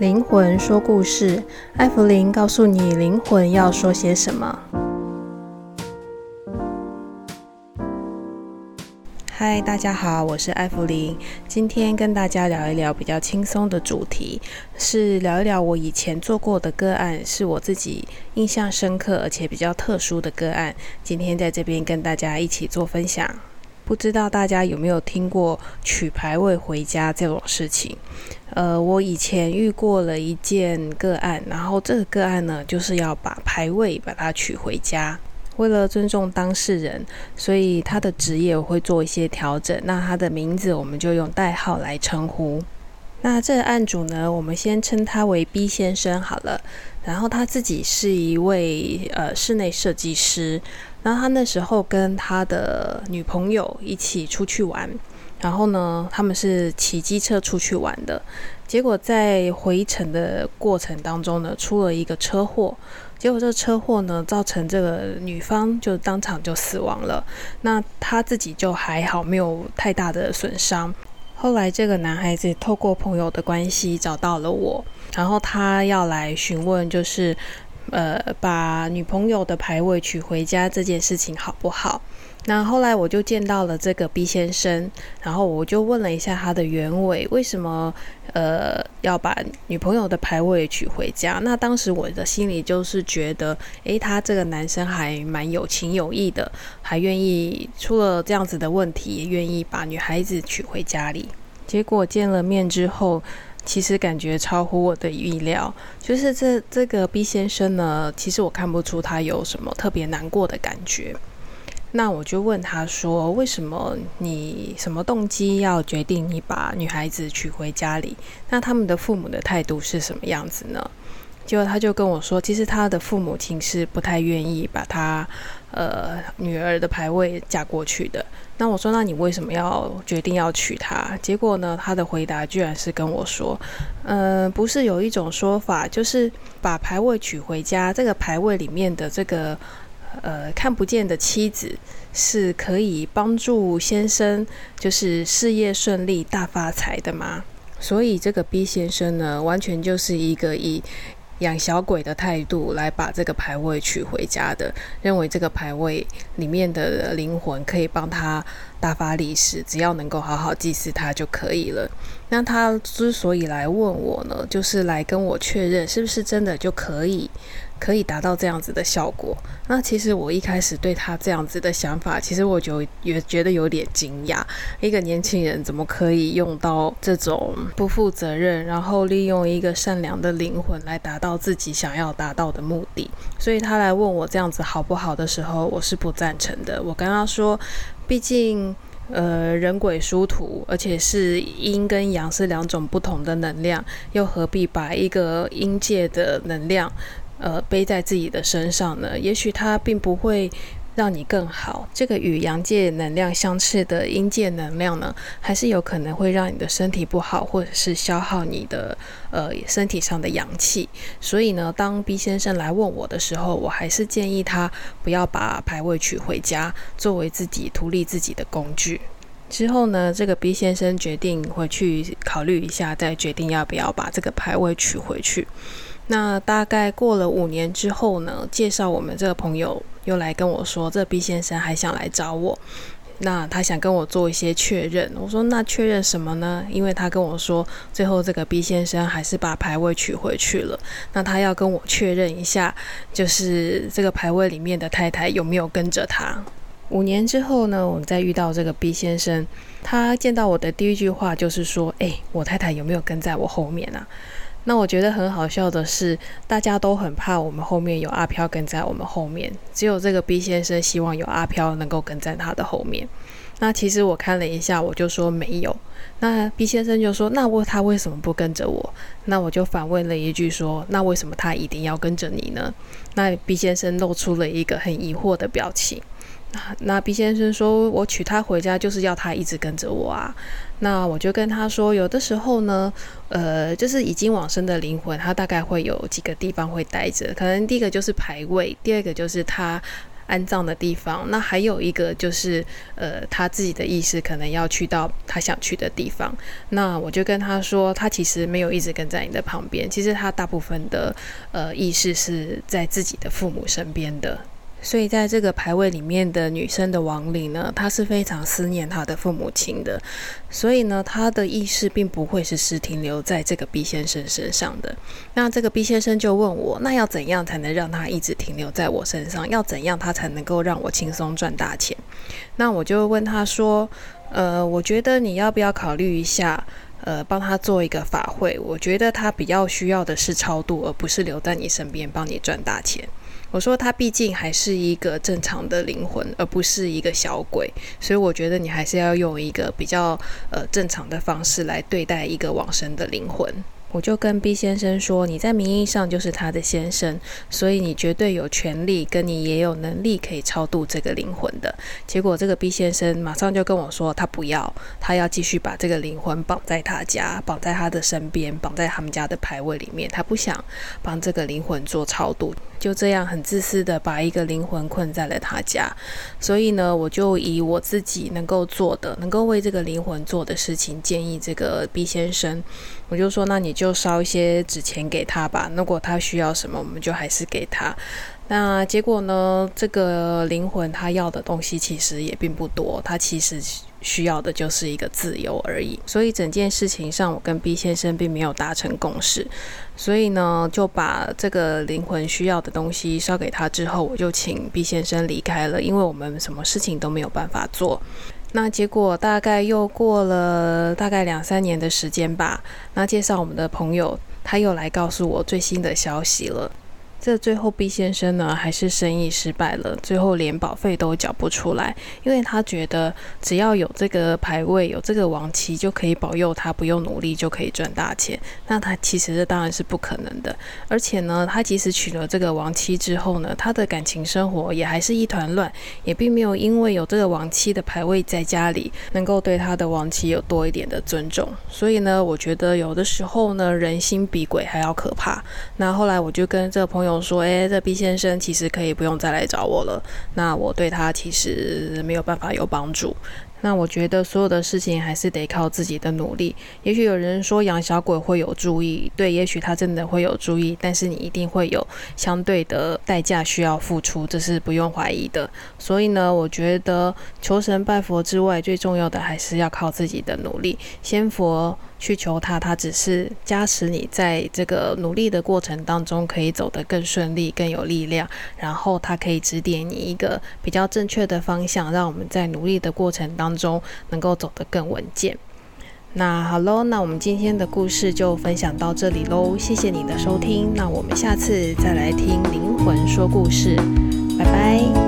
灵魂说故事，艾芙琳告诉你灵魂要说些什么。嗨，大家好，我是艾芙琳，今天跟大家聊一聊比较轻松的主题，是聊一聊我以前做过的个案，是我自己印象深刻而且比较特殊的个案，今天在这边跟大家一起做分享。不知道大家有没有听过取牌位回家这种事情？呃，我以前遇过了一件个案，然后这个个案呢，就是要把牌位把它取回家。为了尊重当事人，所以他的职业我会做一些调整。那他的名字我们就用代号来称呼。那这个案主呢，我们先称他为 B 先生好了。然后他自己是一位呃室内设计师。然后他那时候跟他的女朋友一起出去玩，然后呢，他们是骑机车出去玩的。结果在回程的过程当中呢，出了一个车祸。结果这个车祸呢，造成这个女方就当场就死亡了。那他自己就还好，没有太大的损伤。后来这个男孩子透过朋友的关系找到了我，然后他要来询问，就是。呃，把女朋友的牌位娶回家这件事情好不好？那后来我就见到了这个 B 先生，然后我就问了一下他的原委，为什么呃要把女朋友的牌位娶回家？那当时我的心里就是觉得，诶，他这个男生还蛮有情有义的，还愿意出了这样子的问题，也愿意把女孩子娶回家里。结果见了面之后。其实感觉超乎我的意料，就是这这个 B 先生呢，其实我看不出他有什么特别难过的感觉。那我就问他说：“为什么你什么动机要决定你把女孩子娶回家里？那他们的父母的态度是什么样子呢？”结果他就跟我说，其实他的父母亲是不太愿意把他呃女儿的牌位嫁过去的。那我说，那你为什么要决定要娶她？结果呢，他的回答居然是跟我说，嗯、呃，不是有一种说法，就是把牌位娶回家，这个牌位里面的这个呃看不见的妻子是可以帮助先生就是事业顺利、大发财的吗？所以这个 B 先生呢，完全就是一个以养小鬼的态度来把这个牌位取回家的，认为这个牌位里面的灵魂可以帮他大发利是，只要能够好好祭祀他就可以了。那他之所以来问我呢，就是来跟我确认是不是真的就可以。可以达到这样子的效果。那其实我一开始对他这样子的想法，其实我就也觉得有点惊讶。一个年轻人怎么可以用到这种不负责任，然后利用一个善良的灵魂来达到自己想要达到的目的？所以他来问我这样子好不好的时候，我是不赞成的。我跟他说，毕竟呃人鬼殊途，而且是阴跟阳是两种不同的能量，又何必把一个阴界的能量？呃，背在自己的身上呢，也许它并不会让你更好。这个与阳界能量相斥的阴界能量呢，还是有可能会让你的身体不好，或者是消耗你的呃身体上的阳气。所以呢，当 B 先生来问我的时候，我还是建议他不要把牌位取回家，作为自己图利自己的工具。之后呢，这个 B 先生决定回去考虑一下，再决定要不要把这个牌位取回去。那大概过了五年之后呢，介绍我们这个朋友又来跟我说，这 B 先生还想来找我，那他想跟我做一些确认。我说那确认什么呢？因为他跟我说，最后这个 B 先生还是把牌位取回去了。那他要跟我确认一下，就是这个牌位里面的太太有没有跟着他。五年之后呢，我们再遇到这个 B 先生，他见到我的第一句话就是说：“诶，我太太有没有跟在我后面啊？”那我觉得很好笑的是，大家都很怕我们后面有阿飘跟在我们后面，只有这个 B 先生希望有阿飘能够跟在他的后面。那其实我看了一下，我就说没有。那 B 先生就说：“那为他为什么不跟着我？”那我就反问了一句说：“那为什么他一定要跟着你呢？”那 B 先生露出了一个很疑惑的表情。那 B 先生说：“我娶她回家就是要她一直跟着我啊。”那我就跟他说：“有的时候呢，呃，就是已经往生的灵魂，他大概会有几个地方会待着。可能第一个就是牌位，第二个就是他安葬的地方。那还有一个就是，呃，他自己的意识可能要去到他想去的地方。那我就跟他说，他其实没有一直跟在你的旁边，其实他大部分的呃意识是在自己的父母身边的。所以，在这个牌位里面的女生的亡灵呢，她是非常思念她的父母亲的。所以呢，她的意识并不会是是停留在这个 B 先生身上的。那这个 B 先生就问我，那要怎样才能让他一直停留在我身上？要怎样他才能够让我轻松赚大钱？那我就问他说，呃，我觉得你要不要考虑一下，呃，帮他做一个法会？我觉得他比较需要的是超度，而不是留在你身边帮你赚大钱。我说他毕竟还是一个正常的灵魂，而不是一个小鬼，所以我觉得你还是要用一个比较呃正常的方式来对待一个往生的灵魂。我就跟 B 先生说，你在名义上就是他的先生，所以你绝对有权利，跟你也有能力可以超度这个灵魂的。结果这个 B 先生马上就跟我说，他不要，他要继续把这个灵魂绑在他家，绑在他的身边，绑在他们家的牌位里面，他不想帮这个灵魂做超度，就这样很自私的把一个灵魂困在了他家。所以呢，我就以我自己能够做的，能够为这个灵魂做的事情，建议这个 B 先生。我就说，那你就烧一些纸钱给他吧。如果他需要什么，我们就还是给他。那结果呢？这个灵魂他要的东西其实也并不多，他其实需要的就是一个自由而已。所以整件事情上，我跟 B 先生并没有达成共识。所以呢，就把这个灵魂需要的东西烧给他之后，我就请 B 先生离开了，因为我们什么事情都没有办法做。那结果大概又过了大概两三年的时间吧。那介绍我们的朋友，他又来告诉我最新的消息了。这最后 B 先生呢，还是生意失败了，最后连保费都缴不出来，因为他觉得只要有这个牌位，有这个亡妻，就可以保佑他不用努力就可以赚大钱。那他其实这当然是不可能的，而且呢，他即使娶了这个亡妻之后呢，他的感情生活也还是一团乱，也并没有因为有这个亡妻的牌位在家里，能够对他的亡妻有多一点的尊重。所以呢，我觉得有的时候呢，人心比鬼还要可怕。那后来我就跟这个朋友。说，哎，这 B 先生其实可以不用再来找我了。那我对他其实没有办法有帮助。那我觉得所有的事情还是得靠自己的努力。也许有人说养小鬼会有注意，对，也许他真的会有注意，但是你一定会有相对的代价需要付出，这是不用怀疑的。所以呢，我觉得求神拜佛之外，最重要的还是要靠自己的努力。仙佛去求他，他只是加持你在这个努力的过程当中可以走得更顺利、更有力量，然后他可以指点你一个比较正确的方向，让我们在努力的过程当中能够走得更稳健。那好喽，那我们今天的故事就分享到这里喽，谢谢你的收听，那我们下次再来听灵魂说故事，拜拜。